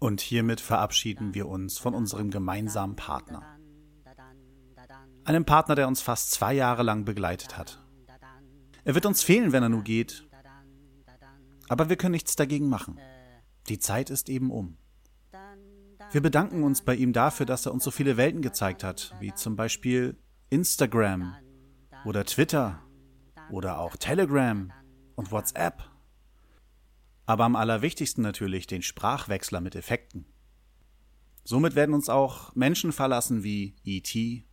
Und hiermit verabschieden wir uns von unserem gemeinsamen Partner. Einem Partner, der uns fast zwei Jahre lang begleitet hat. Er wird uns fehlen, wenn er nur geht. Aber wir können nichts dagegen machen. Die Zeit ist eben um. Wir bedanken uns bei ihm dafür, dass er uns so viele Welten gezeigt hat, wie zum Beispiel Instagram oder Twitter oder auch Telegram und WhatsApp. Aber am allerwichtigsten natürlich den Sprachwechsler mit Effekten. Somit werden uns auch Menschen verlassen wie E.T.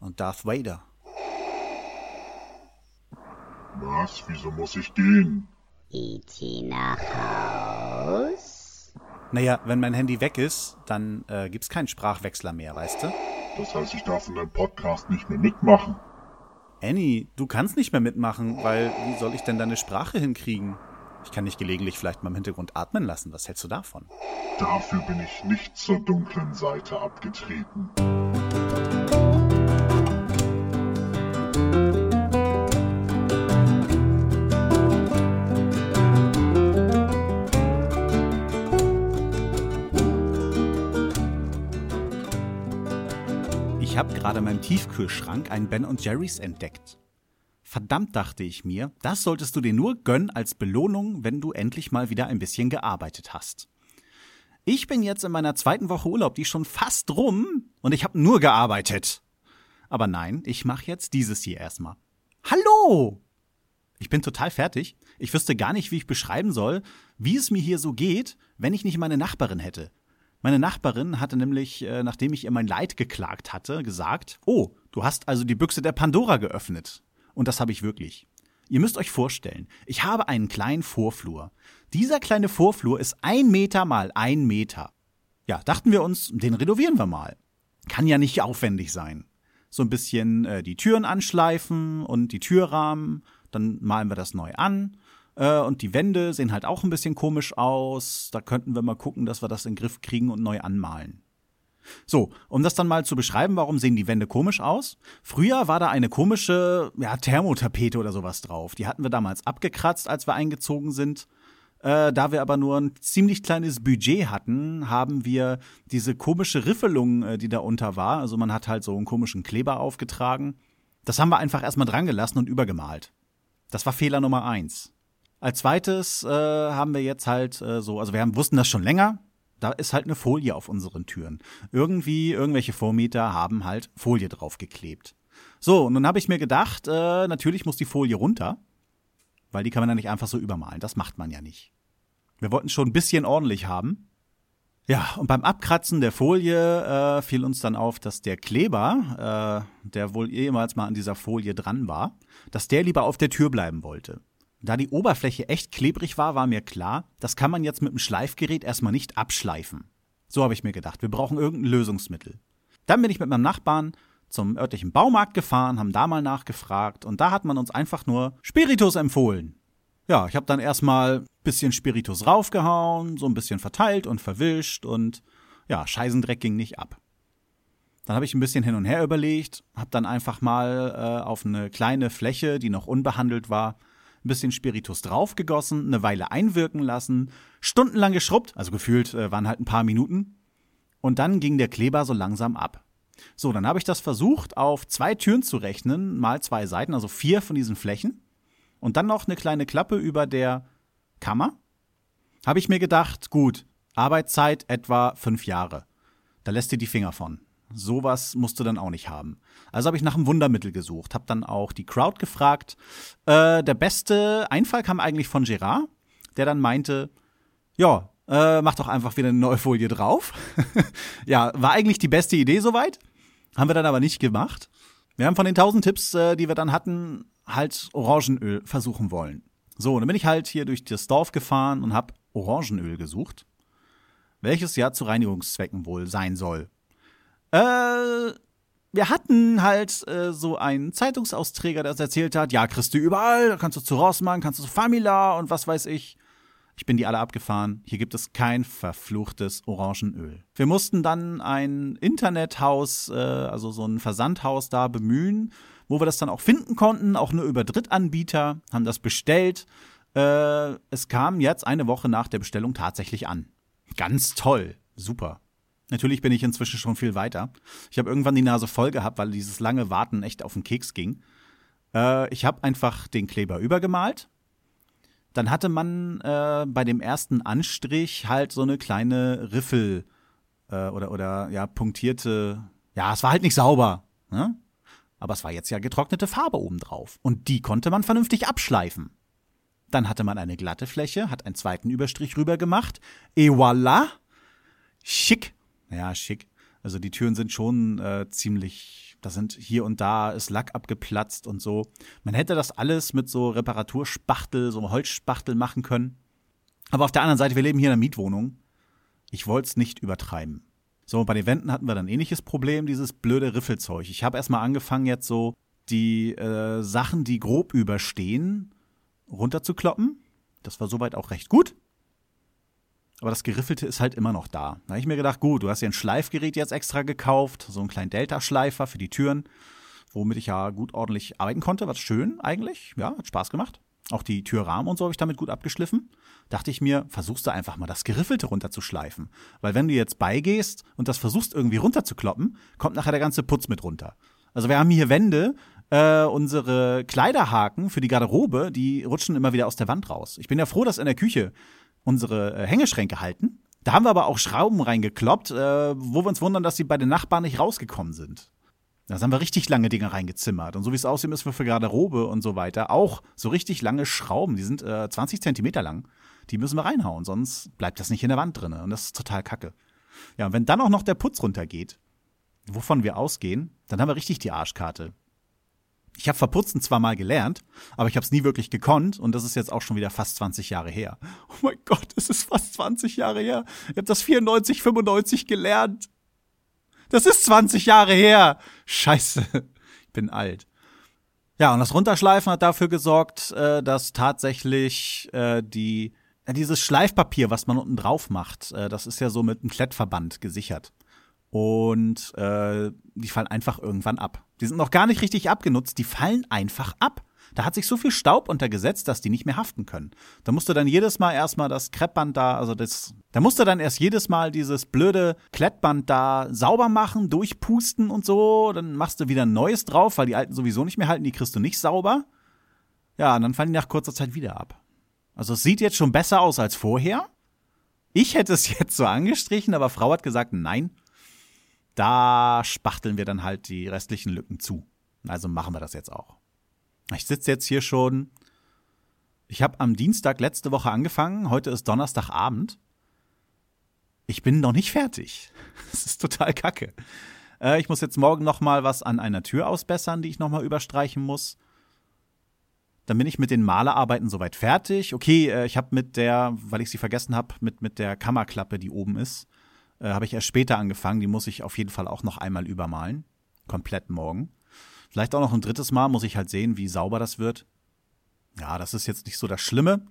und Darth Vader. Was? Wieso muss ich gehen? E.T. nach Haus? Naja, wenn mein Handy weg ist, dann äh, gibt's keinen Sprachwechsler mehr, weißt du? Das heißt, ich darf in deinem Podcast nicht mehr mitmachen. Annie, du kannst nicht mehr mitmachen, weil wie soll ich denn deine Sprache hinkriegen? Ich kann dich gelegentlich vielleicht mal im Hintergrund atmen lassen. Was hältst du davon? Dafür bin ich nicht zur dunklen Seite abgetreten. Ich habe gerade in meinem Tiefkühlschrank einen Ben Jerry's entdeckt. Verdammt, dachte ich mir, das solltest du dir nur gönnen als Belohnung, wenn du endlich mal wieder ein bisschen gearbeitet hast. Ich bin jetzt in meiner zweiten Woche Urlaub, die ist schon fast rum, und ich habe nur gearbeitet. Aber nein, ich mache jetzt dieses hier erstmal. Hallo! Ich bin total fertig. Ich wüsste gar nicht, wie ich beschreiben soll, wie es mir hier so geht, wenn ich nicht meine Nachbarin hätte. Meine Nachbarin hatte nämlich, äh, nachdem ich ihr mein Leid geklagt hatte, gesagt, oh, du hast also die Büchse der Pandora geöffnet. Und das habe ich wirklich. Ihr müsst euch vorstellen, ich habe einen kleinen Vorflur. Dieser kleine Vorflur ist ein Meter mal ein Meter. Ja, dachten wir uns, den renovieren wir mal. Kann ja nicht aufwendig sein. So ein bisschen äh, die Türen anschleifen und die Türrahmen, dann malen wir das neu an äh, und die Wände sehen halt auch ein bisschen komisch aus. Da könnten wir mal gucken, dass wir das in den Griff kriegen und neu anmalen. So, um das dann mal zu beschreiben, warum sehen die Wände komisch aus? Früher war da eine komische ja, Thermotapete oder sowas drauf. Die hatten wir damals abgekratzt, als wir eingezogen sind. Äh, da wir aber nur ein ziemlich kleines Budget hatten, haben wir diese komische Riffelung, äh, die da unter war, also man hat halt so einen komischen Kleber aufgetragen, das haben wir einfach erstmal dran gelassen und übergemalt. Das war Fehler Nummer eins. Als zweites äh, haben wir jetzt halt äh, so, also wir haben, wussten das schon länger, da ist halt eine Folie auf unseren Türen. Irgendwie, irgendwelche Vormieter haben halt Folie draufgeklebt. So, und dann habe ich mir gedacht, äh, natürlich muss die Folie runter, weil die kann man ja nicht einfach so übermalen. Das macht man ja nicht. Wir wollten schon ein bisschen ordentlich haben. Ja, und beim Abkratzen der Folie äh, fiel uns dann auf, dass der Kleber, äh, der wohl ehemals mal an dieser Folie dran war, dass der lieber auf der Tür bleiben wollte. Da die Oberfläche echt klebrig war, war mir klar, das kann man jetzt mit dem Schleifgerät erstmal nicht abschleifen. So habe ich mir gedacht, wir brauchen irgendein Lösungsmittel. Dann bin ich mit meinem Nachbarn zum örtlichen Baumarkt gefahren, haben da mal nachgefragt und da hat man uns einfach nur Spiritus empfohlen. Ja, ich habe dann erstmal bisschen Spiritus raufgehauen, so ein bisschen verteilt und verwischt und ja, Scheißendreck ging nicht ab. Dann habe ich ein bisschen hin und her überlegt, habe dann einfach mal äh, auf eine kleine Fläche, die noch unbehandelt war, ein bisschen Spiritus draufgegossen, eine Weile einwirken lassen, stundenlang geschrubbt, also gefühlt äh, waren halt ein paar Minuten. Und dann ging der Kleber so langsam ab. So, dann habe ich das versucht, auf zwei Türen zu rechnen, mal zwei Seiten, also vier von diesen Flächen. Und dann noch eine kleine Klappe über der Kammer. Habe ich mir gedacht, gut, Arbeitszeit etwa fünf Jahre. Da lässt ihr die Finger von sowas musst du dann auch nicht haben. Also habe ich nach einem Wundermittel gesucht, habe dann auch die Crowd gefragt. Äh, der beste Einfall kam eigentlich von Gerard, der dann meinte, ja, äh, mach doch einfach wieder eine neue Folie drauf. ja, war eigentlich die beste Idee soweit. Haben wir dann aber nicht gemacht. Wir haben von den tausend Tipps, äh, die wir dann hatten, halt Orangenöl versuchen wollen. So, dann bin ich halt hier durch das Dorf gefahren und habe Orangenöl gesucht, welches ja zu Reinigungszwecken wohl sein soll. Äh, wir hatten halt äh, so einen Zeitungsausträger, der uns erzählt hat, ja, kriegst du überall, kannst du zu Rossmann, kannst du zu Famila und was weiß ich. Ich bin die alle abgefahren. Hier gibt es kein verfluchtes Orangenöl. Wir mussten dann ein Internethaus, äh, also so ein Versandhaus da bemühen, wo wir das dann auch finden konnten, auch nur über Drittanbieter, haben das bestellt. Äh, es kam jetzt eine Woche nach der Bestellung tatsächlich an. Ganz toll. Super. Natürlich bin ich inzwischen schon viel weiter. Ich habe irgendwann die Nase voll gehabt, weil dieses lange Warten echt auf den Keks ging. Äh, ich habe einfach den Kleber übergemalt. Dann hatte man äh, bei dem ersten Anstrich halt so eine kleine Riffel äh, oder, oder ja, punktierte. Ja, es war halt nicht sauber. Ne? Aber es war jetzt ja getrocknete Farbe obendrauf. Und die konnte man vernünftig abschleifen. Dann hatte man eine glatte Fläche, hat einen zweiten Überstrich rüber gemacht. Et voilà! Schick. Ja, schick. Also die Türen sind schon äh, ziemlich, da sind hier und da ist Lack abgeplatzt und so. Man hätte das alles mit so Reparaturspachtel, so Holzspachtel machen können. Aber auf der anderen Seite, wir leben hier in einer Mietwohnung. Ich wollte es nicht übertreiben. So, bei den Wänden hatten wir dann ähnliches Problem, dieses blöde Riffelzeug. Ich habe erstmal angefangen, jetzt so die äh, Sachen, die grob überstehen, runterzukloppen. Das war soweit auch recht gut. Aber das Geriffelte ist halt immer noch da. Da habe ich mir gedacht, gut, du hast ja ein Schleifgerät jetzt extra gekauft, so einen kleinen Delta-Schleifer für die Türen, womit ich ja gut ordentlich arbeiten konnte. Was schön eigentlich. Ja, hat Spaß gemacht. Auch die Türrahmen und so habe ich damit gut abgeschliffen. Dachte ich mir, versuchst du einfach mal das Geriffelte runterzuschleifen. Weil wenn du jetzt beigehst und das versuchst irgendwie runterzukloppen, kommt nachher der ganze Putz mit runter. Also wir haben hier Wände, äh, unsere Kleiderhaken für die Garderobe, die rutschen immer wieder aus der Wand raus. Ich bin ja froh, dass in der Küche unsere äh, Hängeschränke halten. Da haben wir aber auch Schrauben reingekloppt, äh, wo wir uns wundern, dass sie bei den Nachbarn nicht rausgekommen sind. Da haben wir richtig lange Dinge reingezimmert. Und so wie es aussieht, müssen wir für Garderobe und so weiter auch so richtig lange Schrauben, die sind äh, 20 Zentimeter lang, die müssen wir reinhauen, sonst bleibt das nicht in der Wand drin. Und das ist total kacke. Ja, und wenn dann auch noch der Putz runtergeht, wovon wir ausgehen, dann haben wir richtig die Arschkarte. Ich habe Verputzen zwar mal gelernt, aber ich habe es nie wirklich gekonnt und das ist jetzt auch schon wieder fast 20 Jahre her. Oh mein Gott, es ist fast 20 Jahre her. Ich habe das 94, 95 gelernt. Das ist 20 Jahre her. Scheiße, ich bin alt. Ja, und das Runterschleifen hat dafür gesorgt, äh, dass tatsächlich äh, die dieses Schleifpapier, was man unten drauf macht, äh, das ist ja so mit einem Klettverband gesichert und äh, die fallen einfach irgendwann ab. Die sind noch gar nicht richtig abgenutzt, die fallen einfach ab. Da hat sich so viel Staub untergesetzt, dass die nicht mehr haften können. Da musst du dann jedes Mal erstmal das Kreppband da, also das, da musst du dann erst jedes Mal dieses blöde Klettband da sauber machen, durchpusten und so. Dann machst du wieder ein neues drauf, weil die alten sowieso nicht mehr halten, die kriegst du nicht sauber. Ja, und dann fallen die nach kurzer Zeit wieder ab. Also es sieht jetzt schon besser aus als vorher. Ich hätte es jetzt so angestrichen, aber Frau hat gesagt, nein, da spachteln wir dann halt die restlichen Lücken zu. Also machen wir das jetzt auch. Ich sitze jetzt hier schon. Ich habe am Dienstag letzte Woche angefangen. Heute ist Donnerstagabend. Ich bin noch nicht fertig. Das ist total kacke. Äh, ich muss jetzt morgen noch mal was an einer Tür ausbessern, die ich noch mal überstreichen muss. Dann bin ich mit den Malerarbeiten soweit fertig. Okay, äh, ich habe mit der, weil ich sie vergessen habe, mit, mit der Kammerklappe, die oben ist, äh, Habe ich erst später angefangen. Die muss ich auf jeden Fall auch noch einmal übermalen. Komplett morgen. Vielleicht auch noch ein drittes Mal muss ich halt sehen, wie sauber das wird. Ja, das ist jetzt nicht so das Schlimme,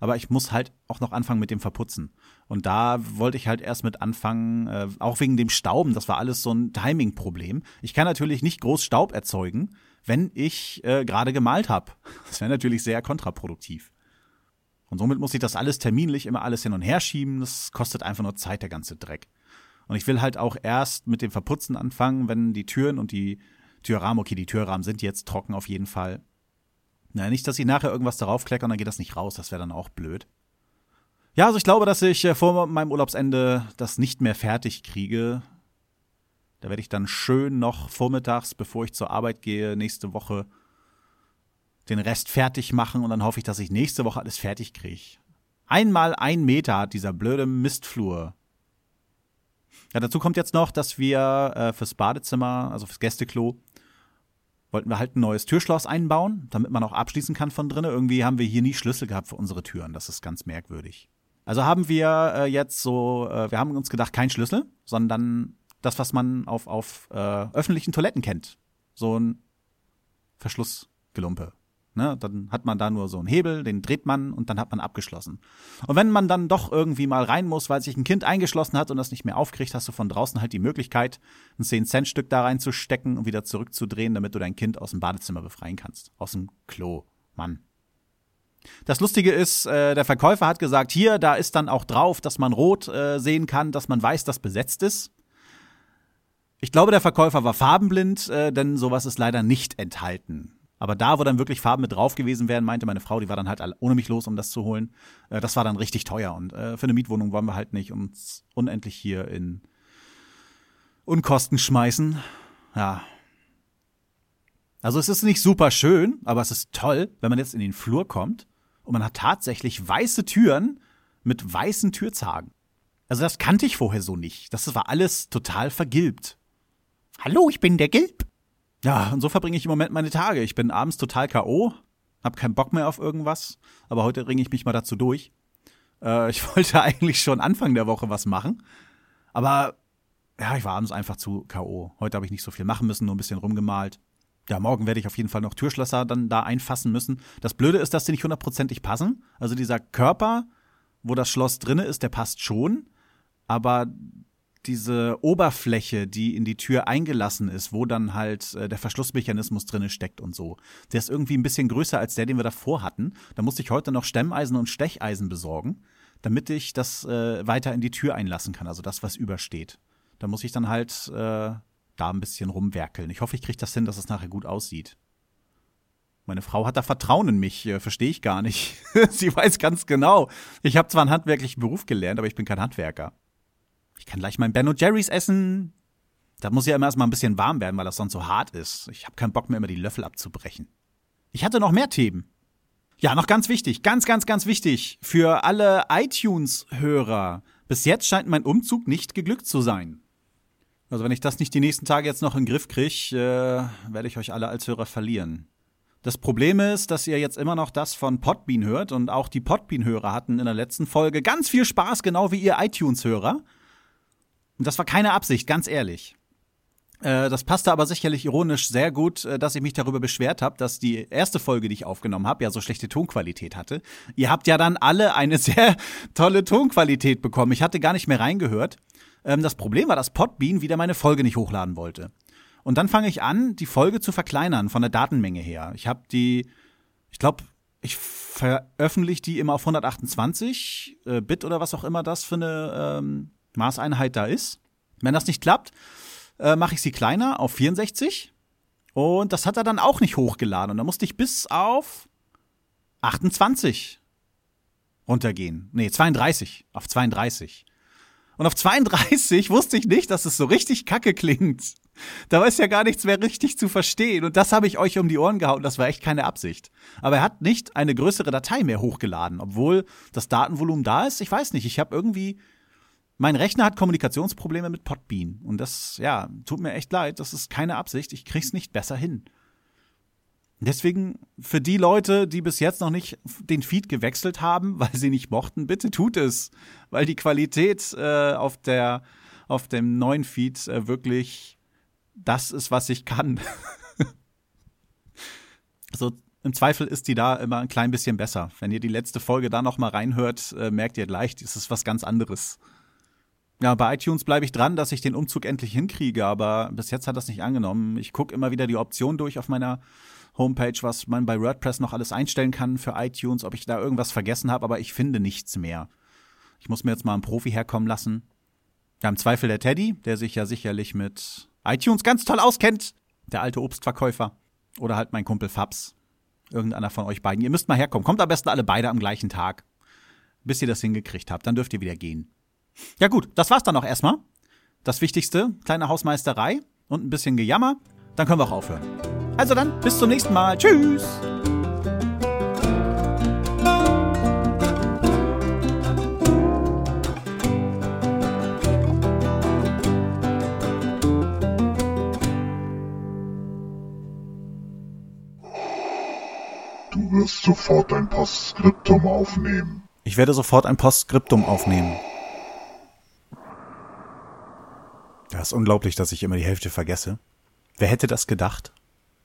aber ich muss halt auch noch anfangen mit dem Verputzen. Und da wollte ich halt erst mit anfangen, äh, auch wegen dem Stauben, das war alles so ein Timing-Problem. Ich kann natürlich nicht groß Staub erzeugen, wenn ich äh, gerade gemalt habe. Das wäre natürlich sehr kontraproduktiv. Und somit muss ich das alles terminlich immer alles hin und her schieben. Das kostet einfach nur Zeit, der ganze Dreck. Und ich will halt auch erst mit dem Verputzen anfangen, wenn die Türen und die Türrahmen, okay, die Türrahmen sind jetzt trocken auf jeden Fall. Na, nicht, dass ich nachher irgendwas darauf klecke und dann geht das nicht raus, das wäre dann auch blöd. Ja, also ich glaube, dass ich äh, vor meinem Urlaubsende das nicht mehr fertig kriege. Da werde ich dann schön noch vormittags, bevor ich zur Arbeit gehe, nächste Woche den Rest fertig machen und dann hoffe ich, dass ich nächste Woche alles fertig kriege. Einmal ein Meter hat dieser blöde Mistflur ja, dazu kommt jetzt noch, dass wir äh, fürs Badezimmer, also fürs Gästeklo, wollten wir halt ein neues Türschloss einbauen, damit man auch abschließen kann von drinnen. Irgendwie haben wir hier nie Schlüssel gehabt für unsere Türen. Das ist ganz merkwürdig. Also haben wir äh, jetzt so, äh, wir haben uns gedacht, kein Schlüssel, sondern das, was man auf, auf äh, öffentlichen Toiletten kennt. So ein Verschlussgelumpe. Ne, dann hat man da nur so einen Hebel, den dreht man und dann hat man abgeschlossen. Und wenn man dann doch irgendwie mal rein muss, weil sich ein Kind eingeschlossen hat und das nicht mehr aufkriegt, hast du von draußen halt die Möglichkeit, ein 10-Cent-Stück da reinzustecken und wieder zurückzudrehen, damit du dein Kind aus dem Badezimmer befreien kannst. Aus dem Klo. Mann. Das Lustige ist, äh, der Verkäufer hat gesagt, hier, da ist dann auch drauf, dass man rot äh, sehen kann, dass man weiß, dass besetzt ist. Ich glaube, der Verkäufer war farbenblind, äh, denn sowas ist leider nicht enthalten. Aber da, wo dann wirklich Farben mit drauf gewesen wären, meinte meine Frau, die war dann halt ohne mich los, um das zu holen. Äh, das war dann richtig teuer. Und äh, für eine Mietwohnung wollen wir halt nicht uns unendlich hier in Unkosten schmeißen. Ja. Also es ist nicht super schön, aber es ist toll, wenn man jetzt in den Flur kommt und man hat tatsächlich weiße Türen mit weißen Türzagen. Also das kannte ich vorher so nicht. Das war alles total vergilbt. Hallo, ich bin der Gilb. Ja, und so verbringe ich im Moment meine Tage. Ich bin abends total K.O., hab keinen Bock mehr auf irgendwas, aber heute ringe ich mich mal dazu durch. Äh, ich wollte eigentlich schon Anfang der Woche was machen, aber ja, ich war abends einfach zu K.O. Heute habe ich nicht so viel machen müssen, nur ein bisschen rumgemalt. Ja, morgen werde ich auf jeden Fall noch Türschlösser dann da einfassen müssen. Das Blöde ist, dass die nicht hundertprozentig passen. Also dieser Körper, wo das Schloss drinne ist, der passt schon. Aber diese Oberfläche, die in die Tür eingelassen ist, wo dann halt äh, der Verschlussmechanismus drinne steckt und so, der ist irgendwie ein bisschen größer als der, den wir davor hatten. Da musste ich heute noch Stemmeisen und Stecheisen besorgen, damit ich das äh, weiter in die Tür einlassen kann, also das, was übersteht. Da muss ich dann halt äh, da ein bisschen rumwerkeln. Ich hoffe, ich kriege das hin, dass es nachher gut aussieht. Meine Frau hat da Vertrauen in mich, äh, verstehe ich gar nicht. Sie weiß ganz genau. Ich habe zwar einen handwerklichen Beruf gelernt, aber ich bin kein Handwerker. Ich kann gleich mein Ben Jerry's essen. Da muss ja immer erstmal ein bisschen warm werden, weil das sonst so hart ist. Ich habe keinen Bock mehr, immer die Löffel abzubrechen. Ich hatte noch mehr Themen. Ja, noch ganz wichtig, ganz, ganz, ganz wichtig für alle iTunes-Hörer. Bis jetzt scheint mein Umzug nicht geglückt zu sein. Also wenn ich das nicht die nächsten Tage jetzt noch in den Griff kriege, äh, werde ich euch alle als Hörer verlieren. Das Problem ist, dass ihr jetzt immer noch das von Podbean hört und auch die Podbean-Hörer hatten in der letzten Folge ganz viel Spaß, genau wie ihr iTunes-Hörer. Und das war keine Absicht, ganz ehrlich. Äh, das passte aber sicherlich ironisch sehr gut, äh, dass ich mich darüber beschwert habe, dass die erste Folge, die ich aufgenommen habe, ja so schlechte Tonqualität hatte. Ihr habt ja dann alle eine sehr tolle Tonqualität bekommen. Ich hatte gar nicht mehr reingehört. Ähm, das Problem war, dass Podbean wieder meine Folge nicht hochladen wollte. Und dann fange ich an, die Folge zu verkleinern von der Datenmenge her. Ich habe die, ich glaube, ich veröffentliche die immer auf 128 äh, Bit oder was auch immer das für eine ähm, Maßeinheit da ist. Wenn das nicht klappt, äh, mache ich sie kleiner auf 64. Und das hat er dann auch nicht hochgeladen. Und da musste ich bis auf 28 runtergehen. Nee, 32. Auf 32. Und auf 32 wusste ich nicht, dass es so richtig kacke klingt. Da es ja gar nichts mehr richtig zu verstehen. Und das habe ich euch um die Ohren gehauen. Das war echt keine Absicht. Aber er hat nicht eine größere Datei mehr hochgeladen, obwohl das Datenvolumen da ist. Ich weiß nicht. Ich habe irgendwie mein Rechner hat Kommunikationsprobleme mit Podbean. Und das, ja, tut mir echt leid. Das ist keine Absicht. Ich krieg's nicht besser hin. Deswegen, für die Leute, die bis jetzt noch nicht den Feed gewechselt haben, weil sie nicht mochten, bitte tut es. Weil die Qualität äh, auf, der, auf dem neuen Feed äh, wirklich das ist, was ich kann. so, im Zweifel ist die da immer ein klein bisschen besser. Wenn ihr die letzte Folge da noch mal reinhört, äh, merkt ihr gleich, es ist was ganz anderes. Ja, bei iTunes bleibe ich dran, dass ich den Umzug endlich hinkriege, aber bis jetzt hat das nicht angenommen. Ich gucke immer wieder die Option durch auf meiner Homepage, was man bei WordPress noch alles einstellen kann für iTunes, ob ich da irgendwas vergessen habe, aber ich finde nichts mehr. Ich muss mir jetzt mal einen Profi herkommen lassen. Ja, im Zweifel der Teddy, der sich ja sicherlich mit iTunes ganz toll auskennt. Der alte Obstverkäufer. Oder halt mein Kumpel Fabs. Irgendeiner von euch beiden. Ihr müsst mal herkommen. Kommt am besten alle beide am gleichen Tag. Bis ihr das hingekriegt habt. Dann dürft ihr wieder gehen. Ja gut, das war's dann auch erstmal. Das Wichtigste, kleine Hausmeisterei und ein bisschen Gejammer. Dann können wir auch aufhören. Also dann, bis zum nächsten Mal. Tschüss! Du wirst sofort ein Postskriptum aufnehmen. Ich werde sofort ein Postskriptum aufnehmen. Das ist unglaublich, dass ich immer die Hälfte vergesse. Wer hätte das gedacht?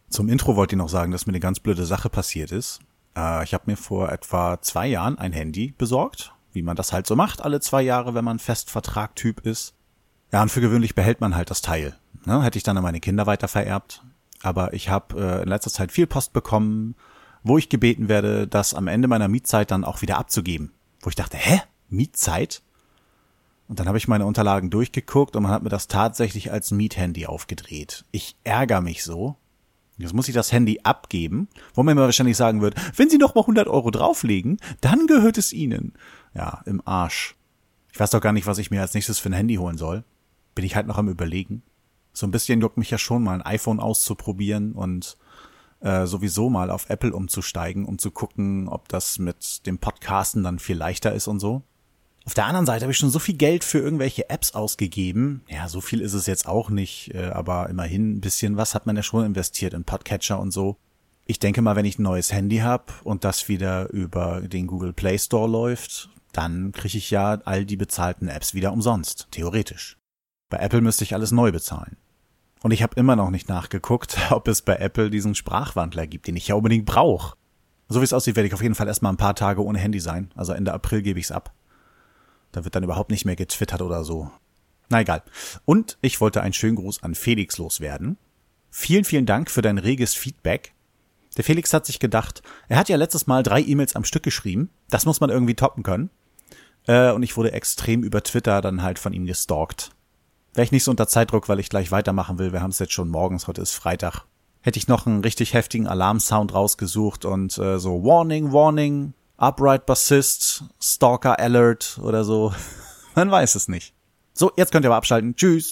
Zum Intro wollte ich noch sagen, dass mir eine ganz blöde Sache passiert ist. Äh, ich habe mir vor etwa zwei Jahren ein Handy besorgt, wie man das halt so macht, alle zwei Jahre, wenn man Festvertrag-Typ ist. Ja, und für gewöhnlich behält man halt das Teil. Ne? Hätte ich dann an meine Kinder weiter vererbt. Aber ich habe äh, in letzter Zeit viel Post bekommen, wo ich gebeten werde, das am Ende meiner Mietzeit dann auch wieder abzugeben. Wo ich dachte, hä? Mietzeit? Und dann habe ich meine Unterlagen durchgeguckt und man hat mir das tatsächlich als Miethandy aufgedreht. Ich ärgere mich so. Jetzt muss ich das Handy abgeben, wo man mir wahrscheinlich sagen wird, wenn Sie noch mal 100 Euro drauflegen, dann gehört es Ihnen. Ja, im Arsch. Ich weiß doch gar nicht, was ich mir als nächstes für ein Handy holen soll. Bin ich halt noch am überlegen. So ein bisschen juckt mich ja schon mal ein iPhone auszuprobieren und äh, sowieso mal auf Apple umzusteigen, um zu gucken, ob das mit dem Podcasten dann viel leichter ist und so. Auf der anderen Seite habe ich schon so viel Geld für irgendwelche Apps ausgegeben. Ja, so viel ist es jetzt auch nicht, äh, aber immerhin ein bisschen was hat man ja schon investiert in Podcatcher und so. Ich denke mal, wenn ich ein neues Handy habe und das wieder über den Google Play Store läuft, dann kriege ich ja all die bezahlten Apps wieder umsonst, theoretisch. Bei Apple müsste ich alles neu bezahlen. Und ich habe immer noch nicht nachgeguckt, ob es bei Apple diesen Sprachwandler gibt, den ich ja unbedingt brauche. So wie es aussieht, werde ich auf jeden Fall erstmal ein paar Tage ohne Handy sein. Also Ende April gebe ich's ab. Da wird dann überhaupt nicht mehr getwittert oder so. Na egal. Und ich wollte einen schönen Gruß an Felix loswerden. Vielen, vielen Dank für dein reges Feedback. Der Felix hat sich gedacht, er hat ja letztes Mal drei E-Mails am Stück geschrieben. Das muss man irgendwie toppen können. Äh, und ich wurde extrem über Twitter dann halt von ihm gestalkt. Wäre ich nicht so unter Zeitdruck, weil ich gleich weitermachen will. Wir haben es jetzt schon morgens, heute ist Freitag. Hätte ich noch einen richtig heftigen Alarmsound rausgesucht und äh, so Warning, Warning, Upright Bassist, Stalker Alert oder so. Man weiß es nicht. So, jetzt könnt ihr aber abschalten. Tschüss.